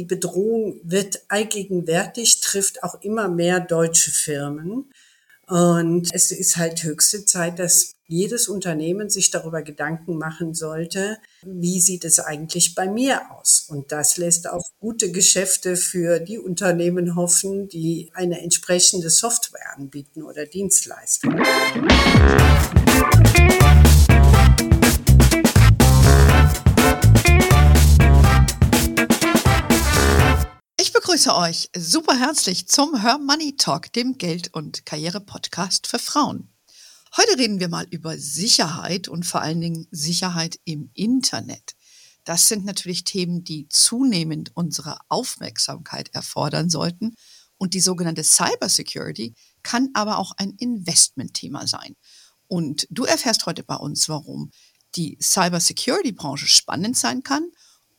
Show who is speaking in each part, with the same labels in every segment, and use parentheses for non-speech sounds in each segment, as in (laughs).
Speaker 1: die Bedrohung wird allgegenwärtig, trifft auch immer mehr deutsche Firmen. Und es ist halt höchste Zeit, dass jedes Unternehmen sich darüber Gedanken machen sollte, wie sieht es eigentlich bei mir aus? Und das lässt auch gute Geschäfte für die Unternehmen hoffen, die eine entsprechende Software anbieten oder Dienstleistungen.
Speaker 2: Begrüße euch super herzlich zum Her Money Talk, dem Geld- und Karriere-Podcast für Frauen. Heute reden wir mal über Sicherheit und vor allen Dingen Sicherheit im Internet. Das sind natürlich Themen, die zunehmend unsere Aufmerksamkeit erfordern sollten. Und die sogenannte Cybersecurity kann aber auch ein Investmentthema sein. Und du erfährst heute bei uns, warum die Cybersecurity-Branche spannend sein kann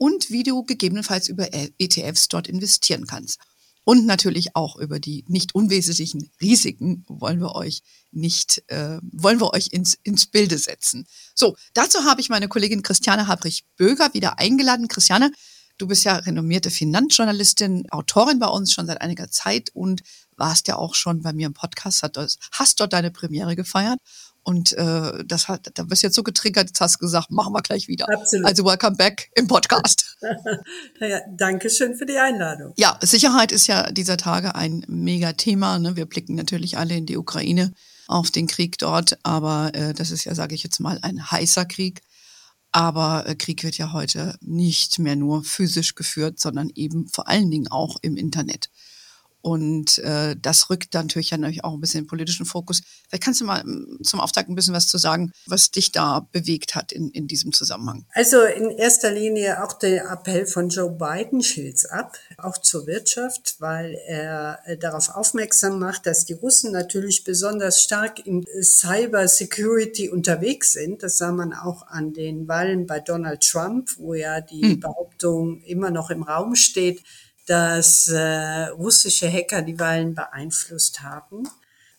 Speaker 2: und wie du gegebenenfalls über ETFs dort investieren kannst. Und natürlich auch über die nicht unwesentlichen Risiken wollen wir euch nicht, äh, wollen wir euch ins, ins Bilde setzen. So, dazu habe ich meine Kollegin Christiane Habrich-Böger wieder eingeladen. Christiane, du bist ja renommierte Finanzjournalistin, Autorin bei uns schon seit einiger Zeit und warst ja auch schon bei mir im Podcast, hast dort deine Premiere gefeiert und äh, das hat, da bist du jetzt so getriggert, jetzt hast du gesagt, machen wir gleich wieder. Absolut. Also welcome back im Podcast. (laughs)
Speaker 1: ja, danke schön für die Einladung.
Speaker 2: Ja, Sicherheit ist ja dieser Tage ein Mega-Thema. Ne? Wir blicken natürlich alle in die Ukraine auf den Krieg dort, aber äh, das ist ja, sage ich jetzt mal, ein heißer Krieg. Aber äh, Krieg wird ja heute nicht mehr nur physisch geführt, sondern eben vor allen Dingen auch im Internet. Und äh, das rückt dann natürlich, natürlich auch ein bisschen den politischen Fokus. Vielleicht kannst du mal mm, zum Auftakt ein bisschen was zu sagen, was dich da bewegt hat in, in diesem Zusammenhang.
Speaker 1: Also in erster Linie auch der Appell von Joe Biden schild's ab, auch zur Wirtschaft, weil er äh, darauf aufmerksam macht, dass die Russen natürlich besonders stark in Cyber Security unterwegs sind. Das sah man auch an den Wahlen bei Donald Trump, wo ja die hm. Behauptung immer noch im Raum steht, dass äh, russische Hacker die Wahlen beeinflusst haben.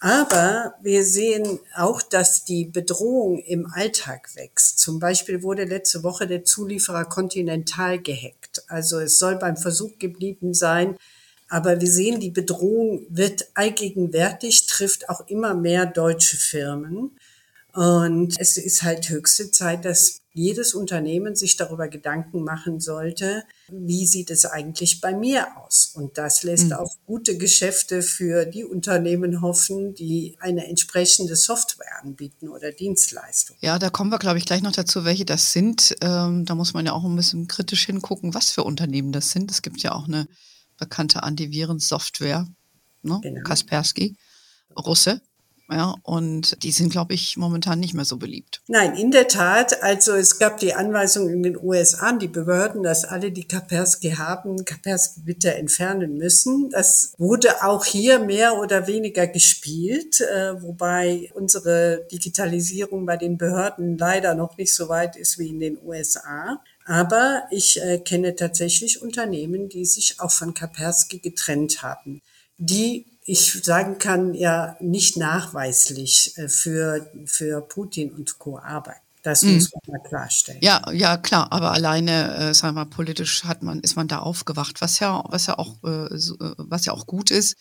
Speaker 1: Aber wir sehen auch, dass die Bedrohung im Alltag wächst. Zum Beispiel wurde letzte Woche der Zulieferer Continental gehackt. Also es soll beim Versuch geblieben sein. Aber wir sehen, die Bedrohung wird allgegenwärtig, trifft auch immer mehr deutsche Firmen. Und es ist halt höchste Zeit, dass jedes Unternehmen sich darüber Gedanken machen sollte, wie sieht es eigentlich bei mir aus? Und das lässt mhm. auch gute Geschäfte für die Unternehmen hoffen, die eine entsprechende Software anbieten oder Dienstleistung.
Speaker 2: Ja, da kommen wir, glaube ich, gleich noch dazu, welche das sind. Ähm, da muss man ja auch ein bisschen kritisch hingucken, was für Unternehmen das sind. Es gibt ja auch eine bekannte Antivirensoftware, ne? Genau. Kaspersky, Russe. Ja, und die sind, glaube ich, momentan nicht mehr so beliebt.
Speaker 1: Nein, in der Tat. Also es gab die Anweisung in den USA an die Behörden, dass alle, die Kaspersky haben, Kaspersky bitte entfernen müssen. Das wurde auch hier mehr oder weniger gespielt, äh, wobei unsere Digitalisierung bei den Behörden leider noch nicht so weit ist wie in den USA. Aber ich äh, kenne tatsächlich Unternehmen, die sich auch von Kaspersky getrennt haben, die ich sagen kann, ja nicht nachweislich äh, für, für Putin und Co. arbeiten. Das mhm. muss man mal klarstellen.
Speaker 2: Ja, ja, klar. Aber alleine, äh, sagen wir mal, politisch hat man, ist man da aufgewacht, was ja, was ja auch, äh, so, äh, was ja auch gut ist.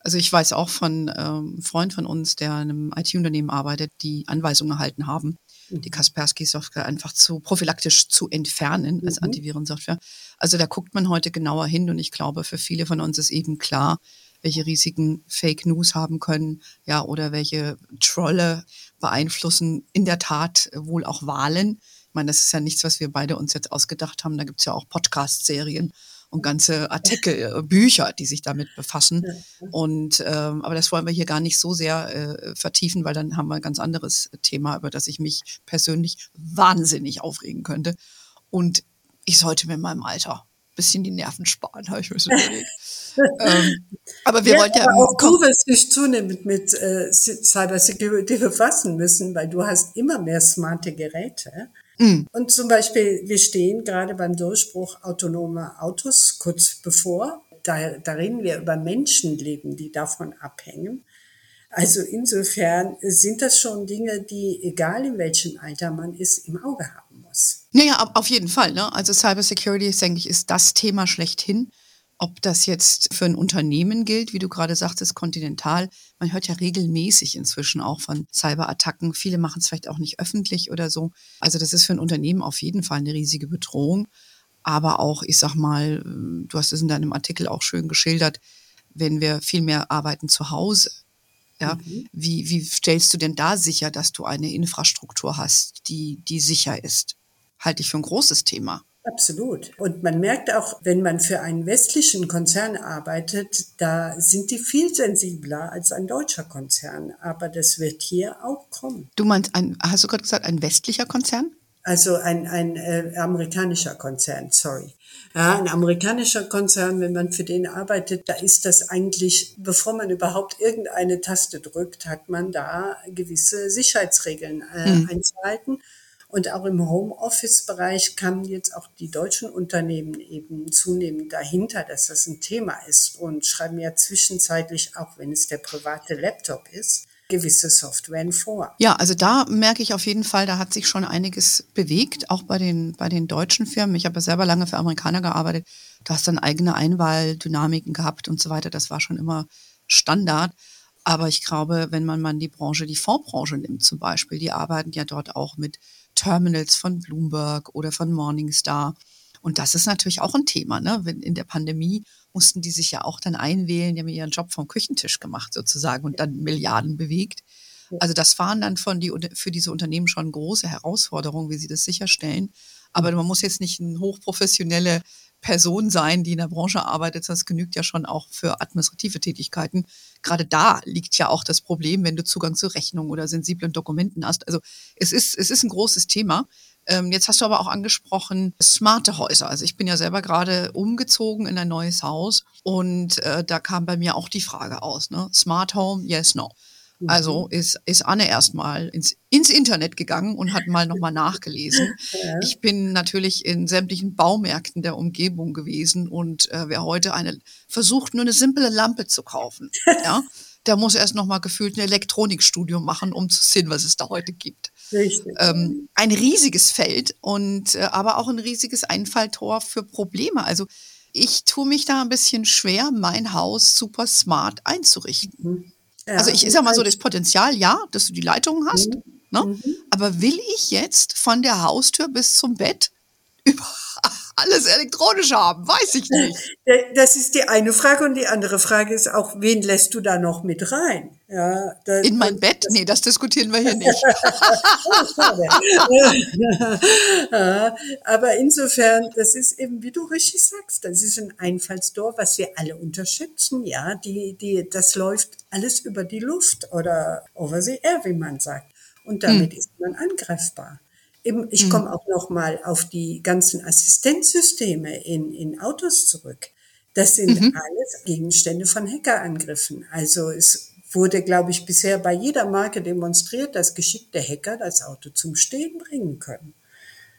Speaker 2: Also ich weiß auch von ähm, einem Freund von uns, der in einem IT-Unternehmen arbeitet, die Anweisungen erhalten haben, mhm. die Kaspersky-Software einfach zu prophylaktisch zu entfernen als mhm. Antivirensoftware. Also da guckt man heute genauer hin und ich glaube, für viele von uns ist eben klar, welche Risiken Fake News haben können, ja, oder welche Trolle beeinflussen in der Tat wohl auch Wahlen. Ich meine, das ist ja nichts, was wir beide uns jetzt ausgedacht haben. Da gibt es ja auch Podcast-Serien und ganze Artikel, äh, Bücher, die sich damit befassen. Und ähm, aber das wollen wir hier gar nicht so sehr äh, vertiefen, weil dann haben wir ein ganz anderes Thema, über das ich mich persönlich wahnsinnig aufregen könnte. Und ich sollte mir in meinem Alter bisschen die Nerven sparen, habe ich mir so überlegt.
Speaker 1: ähm, aber wir ja, wollten ja auch du wirst dich zunehmend mit äh, Cybersecurity befassen müssen, weil du hast immer mehr smarte Geräte. Mhm. Und zum Beispiel, wir stehen gerade beim Durchbruch autonomer Autos kurz bevor. Da, da reden wir über Menschenleben, die davon abhängen. Also insofern sind das schon Dinge, die, egal in welchem Alter man ist, im Auge haben
Speaker 2: Naja, auf jeden Fall. Ne? Also Cybersecurity, denke ich, ist das Thema schlechthin. ob das jetzt für ein Unternehmen gilt, wie du gerade sagtest, Continental. Man hört ja regelmäßig inzwischen auch von Cyberattacken. Viele machen es vielleicht auch nicht öffentlich oder so. Also das ist für ein Unternehmen auf jeden Fall eine riesige Bedrohung. Aber auch, ich sag mal, du hast es in deinem Artikel auch schön geschildert, wenn wir viel mehr arbeiten zu Hause. Ja, mhm. wie, wie stellst du denn da sicher, dass du eine Infrastruktur hast, die, die sicher ist? Halte ich für ein großes Thema.
Speaker 1: Absolut. Und man merkt auch, wenn man für einen westlichen Konzern arbeitet, da sind die viel sensibler als ein deutscher Konzern. Aber das wird hier auch kommen.
Speaker 2: Du meinst, ein, hast du gerade gesagt, ein westlicher Konzern?
Speaker 1: Also ein, ein äh, amerikanischer Konzern, sorry. Ja, ein amerikanischer Konzern, wenn man für den arbeitet, da ist das eigentlich, bevor man überhaupt irgendeine Taste drückt, hat man da gewisse Sicherheitsregeln äh, mhm. einzuhalten. Und auch im Homeoffice-Bereich kamen jetzt auch die deutschen Unternehmen eben zunehmend dahinter, dass das ein Thema ist und schreiben ja zwischenzeitlich, auch wenn es der private Laptop ist, gewisse Softwaren vor.
Speaker 2: Ja, also da merke ich auf jeden Fall, da hat sich schon einiges bewegt, auch bei den, bei den deutschen Firmen. Ich habe ja selber lange für Amerikaner gearbeitet. Du hast dann eigene Einwahldynamiken gehabt und so weiter. Das war schon immer Standard. Aber ich glaube, wenn man mal die Branche, die Fondsbranche nimmt zum Beispiel, die arbeiten ja dort auch mit Terminals von Bloomberg oder von Morningstar. Und das ist natürlich auch ein Thema. Ne? Wenn in der Pandemie mussten die sich ja auch dann einwählen, die haben ihren Job vom Küchentisch gemacht sozusagen und dann Milliarden bewegt. Also das waren dann von die, für diese Unternehmen schon große Herausforderungen, wie sie das sicherstellen. Aber man muss jetzt nicht eine hochprofessionelle Person sein, die in der Branche arbeitet. Das genügt ja schon auch für administrative Tätigkeiten. Gerade da liegt ja auch das Problem, wenn du Zugang zu Rechnungen oder sensiblen Dokumenten hast. Also es ist, es ist ein großes Thema. Ähm, jetzt hast du aber auch angesprochen, smarte Häuser. Also ich bin ja selber gerade umgezogen in ein neues Haus und äh, da kam bei mir auch die Frage aus, ne? Smart Home, yes, no. Also mhm. ist, ist Anne erstmal ins, ins Internet gegangen und hat mal nochmal nachgelesen. (laughs) Ja. Ich bin natürlich in sämtlichen Baumärkten der Umgebung gewesen und äh, wer heute eine versucht, nur eine simple Lampe zu kaufen, (laughs) ja, der muss erst nochmal gefühlt ein Elektronikstudium machen, um zu sehen, was es da heute gibt. Richtig. Ähm, ein riesiges Feld und äh, aber auch ein riesiges Einfalltor für Probleme. Also ich tue mich da ein bisschen schwer, mein Haus super smart einzurichten. Mhm. Ja, also ich sag mal so, das Potenzial, ja, dass du die Leitungen hast. Mhm. Ne? Mhm. Aber will ich jetzt von der Haustür bis zum Bett (laughs) über alles elektronisch haben? Weiß ich nicht. (laughs)
Speaker 1: Das ist die eine Frage und die andere Frage ist auch, wen lässt du da noch mit rein?
Speaker 2: Ja, das, In mein Bett? Das, nee, das diskutieren wir hier (laughs) nicht. (laughs)
Speaker 1: Aber insofern, das ist eben, wie du richtig sagst, das ist ein Einfallstor, was wir alle unterschätzen. Ja, die, die, das läuft alles über die Luft oder over the air, wie man sagt. Und damit hm. ist man angreifbar. Eben, ich mhm. komme auch noch mal auf die ganzen Assistenzsysteme in, in Autos zurück. Das sind mhm. alles Gegenstände von Hackerangriffen. Also es wurde, glaube ich, bisher bei jeder Marke demonstriert, dass geschickte Hacker das Auto zum Stehen bringen können.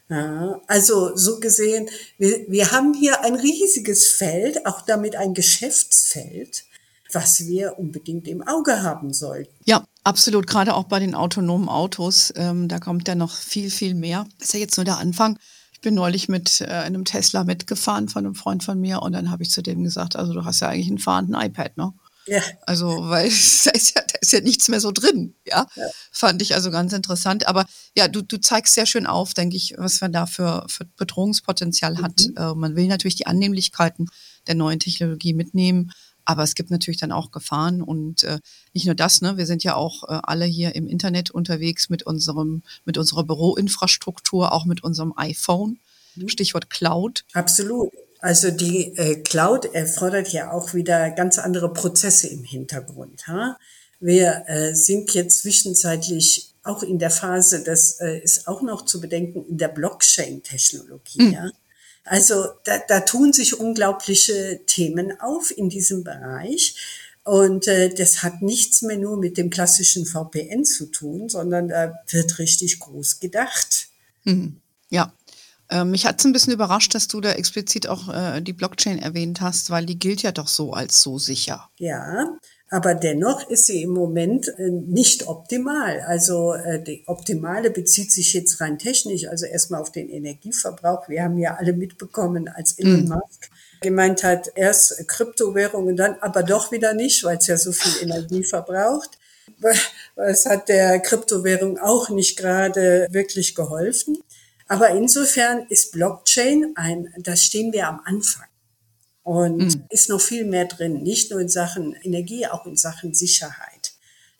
Speaker 1: Ja, also so gesehen, wir, wir haben hier ein riesiges Feld, auch damit ein Geschäftsfeld, was wir unbedingt im Auge haben sollten.
Speaker 2: Ja, absolut. Gerade auch bei den autonomen Autos, ähm, da kommt ja noch viel, viel mehr. Das ist ja jetzt nur der Anfang. Ich bin neulich mit äh, einem Tesla mitgefahren von einem Freund von mir und dann habe ich zu dem gesagt, also du hast ja eigentlich einen fahrenden iPad, ne? Ja. Also, weil (laughs) da ist, ja, da ist ja nichts mehr so drin, ja? ja. Fand ich also ganz interessant. Aber ja, du, du zeigst sehr schön auf, denke ich, was man da für, für Bedrohungspotenzial mhm. hat. Äh, man will natürlich die Annehmlichkeiten der neuen Technologie mitnehmen, aber es gibt natürlich dann auch Gefahren und äh, nicht nur das, ne, wir sind ja auch äh, alle hier im Internet unterwegs mit unserem, mit unserer Büroinfrastruktur, auch mit unserem iPhone. Mhm. Stichwort Cloud.
Speaker 1: Absolut. Also die äh, Cloud erfordert ja auch wieder ganz andere Prozesse im Hintergrund. Ha? Wir äh, sind jetzt zwischenzeitlich auch in der Phase, das äh, ist auch noch zu bedenken, in der Blockchain-Technologie. Mhm. Ja? Also da, da tun sich unglaubliche Themen auf in diesem Bereich. Und äh, das hat nichts mehr nur mit dem klassischen VPN zu tun, sondern da wird richtig groß gedacht.
Speaker 2: Mhm. Ja. Ähm, mich hat es ein bisschen überrascht, dass du da explizit auch äh, die Blockchain erwähnt hast, weil die gilt ja doch so als so sicher.
Speaker 1: Ja, aber dennoch ist sie im Moment äh, nicht optimal. Also äh, die optimale bezieht sich jetzt rein technisch, also erstmal auf den Energieverbrauch. Wir haben ja alle mitbekommen, als Elon mhm. Musk gemeint hat, erst Kryptowährungen, dann aber doch wieder nicht, weil es ja so viel Energie verbraucht. Es hat der Kryptowährung auch nicht gerade wirklich geholfen. Aber insofern ist Blockchain ein, da stehen wir am Anfang. Und mhm. ist noch viel mehr drin, nicht nur in Sachen Energie, auch in Sachen Sicherheit.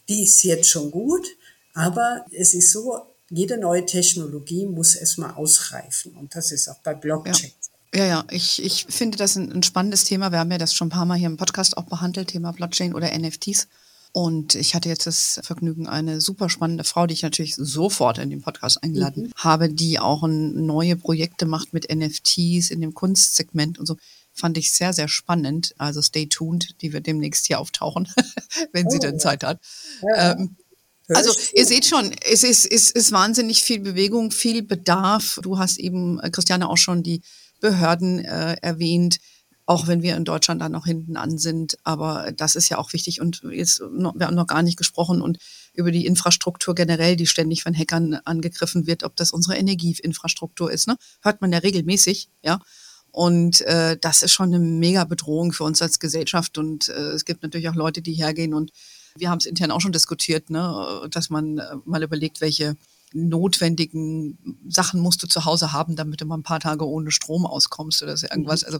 Speaker 1: Die ist jetzt schon gut, aber es ist so, jede neue Technologie muss erstmal ausreifen. Und das ist auch bei Blockchain.
Speaker 2: Ja. Ja, ja, ich, ich finde das ein, ein, spannendes Thema. Wir haben ja das schon ein paar Mal hier im Podcast auch behandelt, Thema Blockchain oder NFTs. Und ich hatte jetzt das Vergnügen, eine super spannende Frau, die ich natürlich sofort in den Podcast eingeladen mhm. habe, die auch ein, neue Projekte macht mit NFTs in dem Kunstsegment und so. Fand ich sehr, sehr spannend. Also stay tuned, die wird demnächst hier auftauchen, (laughs) wenn oh. sie dann Zeit hat. Ja. Ähm, also ihr seht schon, es ist, es ist wahnsinnig viel Bewegung, viel Bedarf. Du hast eben, äh, Christiane, auch schon die Behörden äh, erwähnt, auch wenn wir in Deutschland dann noch hinten an sind. Aber das ist ja auch wichtig. Und jetzt, wir haben noch gar nicht gesprochen und über die Infrastruktur generell, die ständig von Hackern angegriffen wird, ob das unsere Energieinfrastruktur ist. Ne? Hört man ja regelmäßig, ja. Und äh, das ist schon eine mega Bedrohung für uns als Gesellschaft. Und äh, es gibt natürlich auch Leute, die hergehen und wir haben es intern auch schon diskutiert, ne, dass man äh, mal überlegt, welche notwendigen Sachen musst du zu Hause haben, damit du mal ein paar Tage ohne Strom auskommst oder so irgendwas. Mhm. Also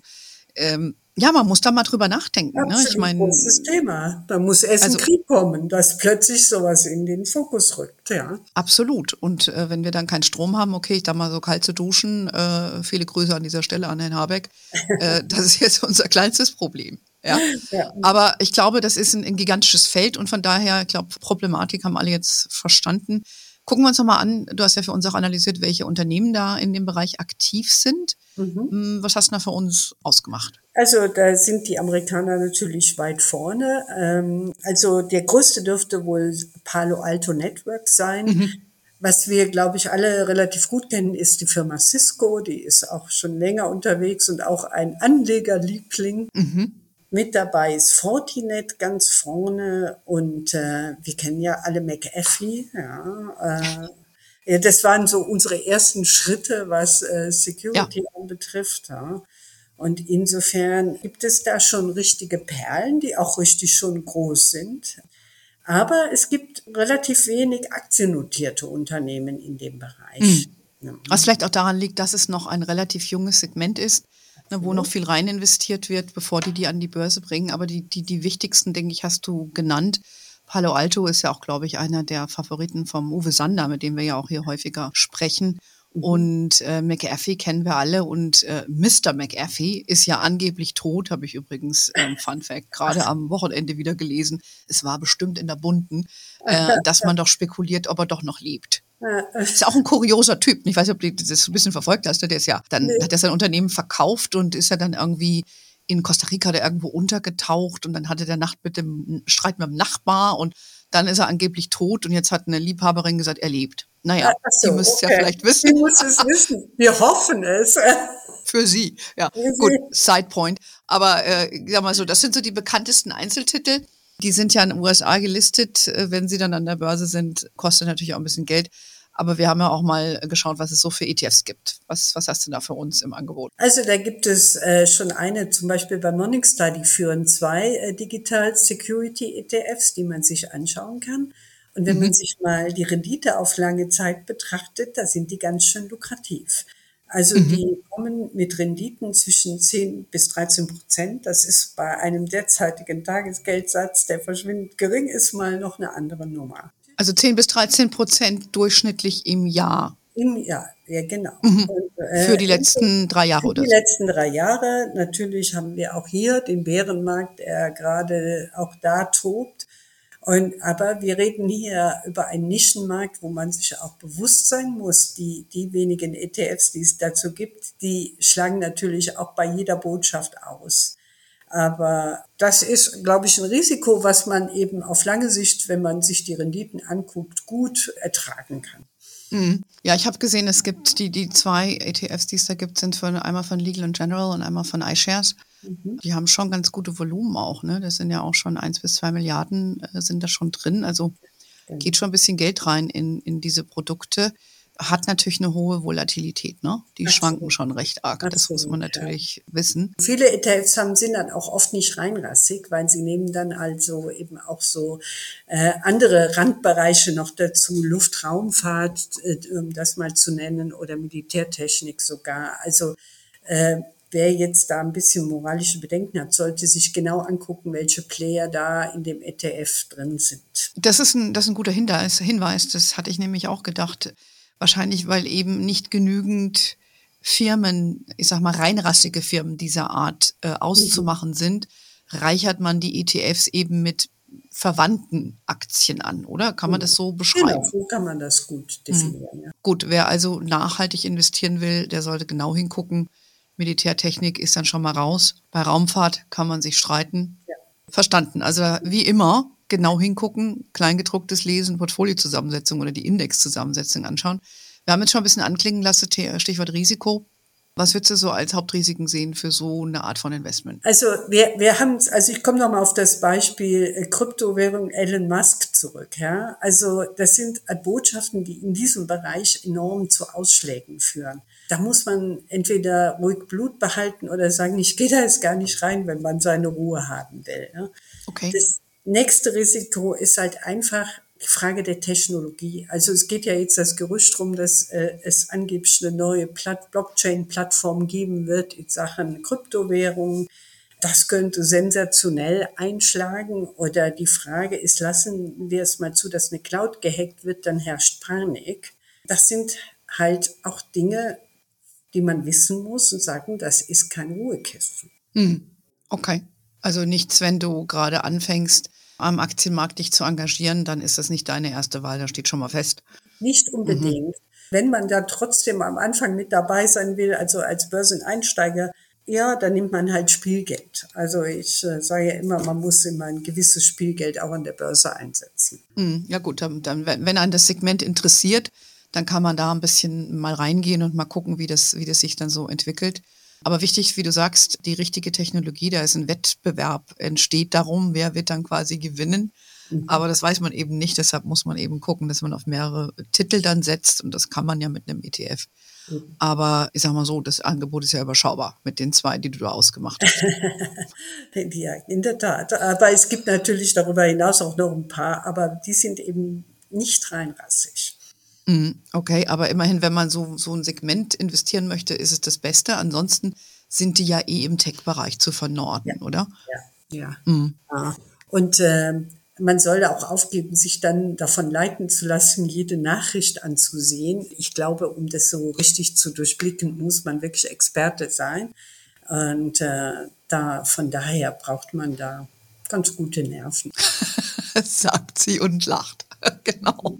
Speaker 2: ähm, ja, man muss da mal drüber nachdenken.
Speaker 1: Absolut ne? Ich meine, großes Thema. Da muss erst also, ein Krieg kommen, dass plötzlich sowas in den Fokus rückt. Ja.
Speaker 2: Absolut. Und äh, wenn wir dann keinen Strom haben, okay, ich da mal so kalt zu duschen. Äh, viele Grüße an dieser Stelle an Herrn Habeck. äh, (laughs) das ist jetzt unser kleinstes Problem. Ja? ja. Aber ich glaube, das ist ein, ein gigantisches Feld und von daher, ich glaube, Problematik haben alle jetzt verstanden. Gucken wir uns nochmal an, du hast ja für uns auch analysiert, welche Unternehmen da in dem Bereich aktiv sind. Mhm. Hm, was hast du da für uns ausgemacht?
Speaker 1: Also da sind die Amerikaner natürlich weit vorne. Ähm, also der größte dürfte wohl Palo Alto Network sein. Mhm. Was wir, glaube ich, alle relativ gut kennen, ist die Firma Cisco. Die ist auch schon länger unterwegs und auch ein Anlegerliebling. Mhm. Mit dabei ist Fortinet ganz vorne und äh, wir kennen ja alle McAfee. Ja, äh, das waren so unsere ersten Schritte, was äh, Security ja. anbetrifft. Ja. Und insofern gibt es da schon richtige Perlen, die auch richtig schon groß sind. Aber es gibt relativ wenig aktiennotierte Unternehmen in dem Bereich.
Speaker 2: Mhm. Was vielleicht auch daran liegt, dass es noch ein relativ junges Segment ist ne, wo mhm. noch viel rein investiert wird, bevor die die an die Börse bringen. Aber die, die, die wichtigsten, denke ich, hast du genannt. Palo Alto ist ja auch, glaube ich, einer der Favoriten vom Uwe Sander, mit dem wir ja auch hier häufiger sprechen. Mhm. Und äh, McAfee kennen wir alle und äh, Mr. McAfee ist ja angeblich tot, habe ich übrigens, ähm, Fun Fact, gerade am Wochenende wieder gelesen. Es war bestimmt in der Bunten, äh, (laughs) dass man doch spekuliert, ob er doch noch lebt. Ist auch ein kurioser Typ. Ich weiß nicht, ob du das ein bisschen verfolgt hast. Der ist ja, dann nee. hat er sein Unternehmen verkauft und ist ja dann irgendwie in Costa Rica da irgendwo untergetaucht und dann hatte der Nacht mit dem Streit mit dem Nachbar und dann ist er angeblich tot und jetzt hat eine Liebhaberin gesagt, er lebt. Naja, so, die müsste es okay. ja vielleicht wissen.
Speaker 1: Die muss es wissen. Wir hoffen es. (laughs)
Speaker 2: Für sie, ja. Für Gut, Side Point. Aber äh, sag mal so, das sind so die bekanntesten Einzeltitel. Die sind ja in den USA gelistet. Äh, wenn sie dann an der Börse sind, kostet natürlich auch ein bisschen Geld. Aber wir haben ja auch mal geschaut, was es so für ETFs gibt. Was, was hast du da für uns im Angebot?
Speaker 1: Also da gibt es äh, schon eine, zum Beispiel bei Morningstar, die führen zwei äh, Digital Security ETFs, die man sich anschauen kann. Und wenn mhm. man sich mal die Rendite auf lange Zeit betrachtet, da sind die ganz schön lukrativ. Also mhm. die kommen mit Renditen zwischen 10 bis 13 Prozent. Das ist bei einem derzeitigen Tagesgeldsatz, der verschwindend gering ist, mal noch eine andere Nummer.
Speaker 2: Also 10 bis 13 Prozent durchschnittlich im Jahr.
Speaker 1: Im Jahr, ja genau.
Speaker 2: Mhm. Und, äh, für die letzten drei Jahre oder
Speaker 1: Die so. letzten drei Jahre. Natürlich haben wir auch hier den Bärenmarkt, der gerade auch da tobt. Und, aber wir reden hier über einen Nischenmarkt, wo man sich auch bewusst sein muss, die, die wenigen ETFs, die es dazu gibt, die schlagen natürlich auch bei jeder Botschaft aus. Aber das ist, glaube ich, ein Risiko, was man eben auf lange Sicht, wenn man sich die Renditen anguckt, gut ertragen kann.
Speaker 2: Mhm. Ja, ich habe gesehen, es gibt die, die zwei ETFs, die es da gibt, sind von, einmal von Legal and General und einmal von iShares. Mhm. Die haben schon ganz gute Volumen auch, ne? Das sind ja auch schon eins bis zwei Milliarden äh, sind da schon drin. Also geht schon ein bisschen Geld rein in, in diese Produkte. hat natürlich eine hohe Volatilität. Ne? Die
Speaker 1: Absolut.
Speaker 2: schwanken schon recht arg. das
Speaker 1: Absolut,
Speaker 2: muss man natürlich
Speaker 1: ja.
Speaker 2: wissen.
Speaker 1: Viele ETFs haben, sind dann auch oft nicht reinrassig, weil sie nehmen dann also eben auch so äh, andere Randbereiche noch dazu, Luftraumfahrt, äh, um das mal zu nennen, oder Militärtechnik sogar. Also äh, wer jetzt da ein bisschen moralische Bedenken hat, sollte sich genau angucken, welche Player da in dem ETF drin sind.
Speaker 2: Das ist ein, das ist ein guter Hinweis, Hinweis. Das hatte ich nämlich auch gedacht. Wahrscheinlich, weil eben nicht genügend Firmen, ich sag mal reinrassige Firmen dieser Art äh, auszumachen mhm. sind, reichert man die ETFs eben mit verwandten Aktien an, oder? Kann man das so beschreiben? Genau,
Speaker 1: so kann man das gut definieren. Mhm. Ja.
Speaker 2: Gut, wer also nachhaltig investieren will, der sollte genau hingucken. Militärtechnik ist dann schon mal raus. Bei Raumfahrt kann man sich streiten. Ja. Verstanden. Also wie immer, genau hingucken, Kleingedrucktes lesen, Portfoliozusammensetzung oder die Indexzusammensetzung anschauen. Wir haben jetzt schon ein bisschen anklingen lassen, Stichwort Risiko. Was würdest du so als Hauptrisiken sehen für so eine Art von Investment?
Speaker 1: Also wir, wir haben, also ich komme nochmal auf das Beispiel äh, Kryptowährung Elon Musk zurück. Ja? Also das sind Botschaften, die in diesem Bereich enorm zu Ausschlägen führen. Da muss man entweder ruhig Blut behalten oder sagen, ich gehe da jetzt gar nicht rein, wenn man seine Ruhe haben will. Ja?
Speaker 2: Okay.
Speaker 1: Das nächste Risiko ist halt einfach die Frage der Technologie. Also es geht ja jetzt das Gerücht drum, dass äh, es angeblich eine neue Blockchain-Plattform geben wird in Sachen Kryptowährungen. Das könnte sensationell einschlagen. Oder die Frage ist, lassen wir es mal zu, dass eine Cloud gehackt wird, dann herrscht Panik. Das sind halt auch Dinge, die man wissen muss und sagen, das ist kein Ruhekissen.
Speaker 2: Hm. Okay. Also nichts, wenn du gerade anfängst, am Aktienmarkt dich zu engagieren, dann ist das nicht deine erste Wahl, da steht schon mal fest.
Speaker 1: Nicht unbedingt. Mhm. Wenn man da trotzdem am Anfang mit dabei sein will, also als Börseneinsteiger, ja, dann nimmt man halt Spielgeld. Also ich äh, sage ja immer, man muss immer ein gewisses Spielgeld auch an der Börse einsetzen.
Speaker 2: Mhm. Ja gut, dann, dann, wenn einen das Segment interessiert, dann kann man da ein bisschen mal reingehen und mal gucken, wie das, wie das sich dann so entwickelt. Aber wichtig, wie du sagst, die richtige Technologie, da ist ein Wettbewerb, entsteht darum, wer wird dann quasi gewinnen. Mhm. Aber das weiß man eben nicht, deshalb muss man eben gucken, dass man auf mehrere Titel dann setzt und das kann man ja mit einem ETF. Mhm. Aber ich sag mal so, das Angebot ist ja überschaubar mit den zwei, die du da ausgemacht hast. (laughs)
Speaker 1: ja, in der Tat. Aber es gibt natürlich darüber hinaus auch noch ein paar, aber die sind eben nicht reinrassig.
Speaker 2: Mhm, okay, aber immerhin, wenn man so, so ein Segment investieren möchte, ist es das Beste. Ansonsten sind die ja eh im Tech-Bereich zu vernorden,
Speaker 1: ja.
Speaker 2: oder?
Speaker 1: Ja, ja. Mhm. ja. Und äh, man soll auch aufgeben, sich dann davon leiten zu lassen, jede Nachricht anzusehen. Ich glaube, um das so richtig zu durchblicken, muss man wirklich Experte sein. Und äh, da von daher braucht man da ganz gute Nerven. (laughs)
Speaker 2: Sagt sie und lacht. (laughs) genau.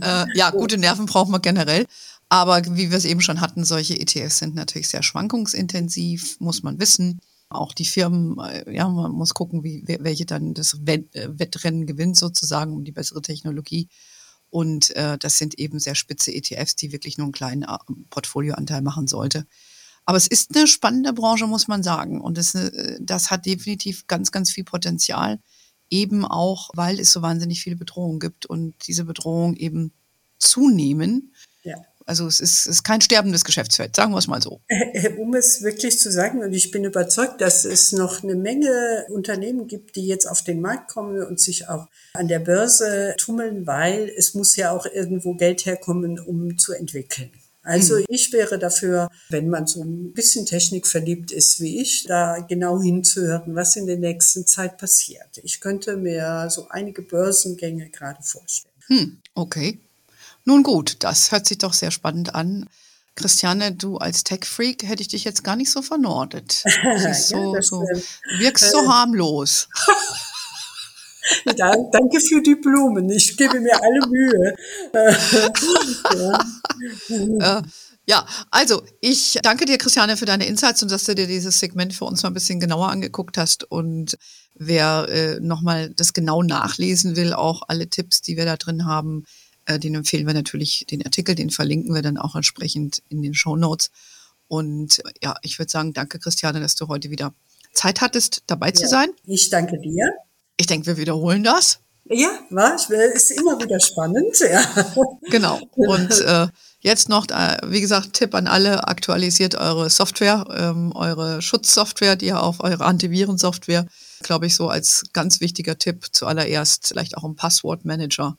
Speaker 2: Äh, ja, gute Nerven braucht man generell. Aber wie wir es eben schon hatten, solche ETFs sind natürlich sehr schwankungsintensiv, muss man wissen. Auch die Firmen, äh, ja, man muss gucken, wie, welche dann das äh, Wettrennen gewinnt sozusagen um die bessere Technologie. Und äh, das sind eben sehr spitze ETFs, die wirklich nur einen kleinen äh, Portfolioanteil machen sollte. Aber es ist eine spannende Branche, muss man sagen. Und das, das hat definitiv ganz, ganz viel Potenzial eben auch, weil es so wahnsinnig viele Bedrohungen gibt und diese Bedrohungen eben zunehmen. Ja. Also es ist, es ist kein sterbendes Geschäftsfeld, sagen wir es mal so. (laughs)
Speaker 1: Um es wirklich zu sagen, und ich bin überzeugt, dass es noch eine Menge Unternehmen gibt, die jetzt auf den Markt kommen und sich auch an der Börse tummeln, weil es muss ja auch irgendwo Geld herkommen, um zu entwickeln. Also mhm. ich wäre dafür, wenn man so ein bisschen Technik verliebt ist wie ich, da genau hinzuhören, was in der nächsten Zeit passiert. Ich könnte mir so einige Börsengänge gerade vorstellen.
Speaker 2: Hm, okay. Nun gut, das hört sich doch sehr spannend an. Christiane, du als Tech-Freak hätte ich dich jetzt gar nicht so vernordet. (laughs) ja, so, das, so, äh, wirkst so harmlos. (laughs) (laughs)
Speaker 1: danke für die Blumen. Ich gebe mir alle Mühe. (laughs)
Speaker 2: ja. Äh, ja, also ich danke dir, Christiane, für deine Insights und dass du dir dieses Segment für uns mal ein bisschen genauer angeguckt hast. Und wer äh, nochmal das genau nachlesen will, auch alle Tipps, die wir da drin haben, äh, den empfehlen wir natürlich den Artikel, den verlinken wir dann auch entsprechend in den Show Notes. Und ja, ich würde sagen, danke, Christiane, dass du heute wieder Zeit hattest, dabei ja, zu sein.
Speaker 1: Ich danke dir.
Speaker 2: Ich denke, wir wiederholen das.
Speaker 1: Ja, war, ist immer wieder spannend, ja.
Speaker 2: Genau. Und (laughs) äh, jetzt noch, äh, wie gesagt, Tipp an alle, aktualisiert eure Software, ähm, eure Schutzsoftware, die ihr auf eure Antivirensoftware, glaube ich, so als ganz wichtiger Tipp zuallererst, vielleicht auch ein Passwortmanager.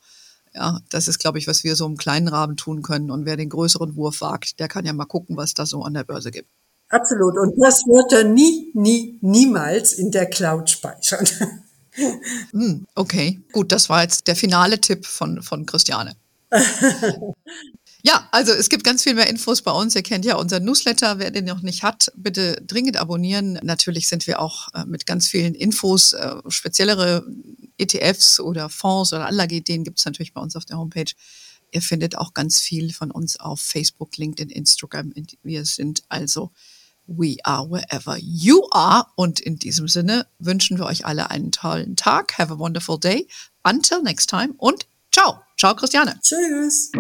Speaker 2: Ja, das ist, glaube ich, was wir so im kleinen Rahmen tun können. Und wer den größeren Wurf wagt, der kann ja mal gucken, was da so an der Börse gibt.
Speaker 1: Absolut. Und das wird er nie, nie, niemals in der Cloud speichern.
Speaker 2: Hm, okay, gut, das war jetzt der finale Tipp von, von Christiane. (laughs) Ja, also es gibt ganz viel mehr Infos bei uns. Ihr kennt ja unseren Newsletter. Wer den noch nicht hat, bitte dringend abonnieren. Natürlich sind wir auch äh, mit ganz vielen Infos, äh, speziellere ETFs oder Fonds oder Anlageideen gibt es natürlich bei uns auf der Homepage. Ihr findet auch ganz viel von uns auf Facebook, LinkedIn, Instagram. Wir sind also We are wherever you are. Und in diesem Sinne wünschen wir euch alle einen tollen Tag. Have a wonderful day. Until next time und ciao. Ciao, Christiane.
Speaker 1: Tschüss.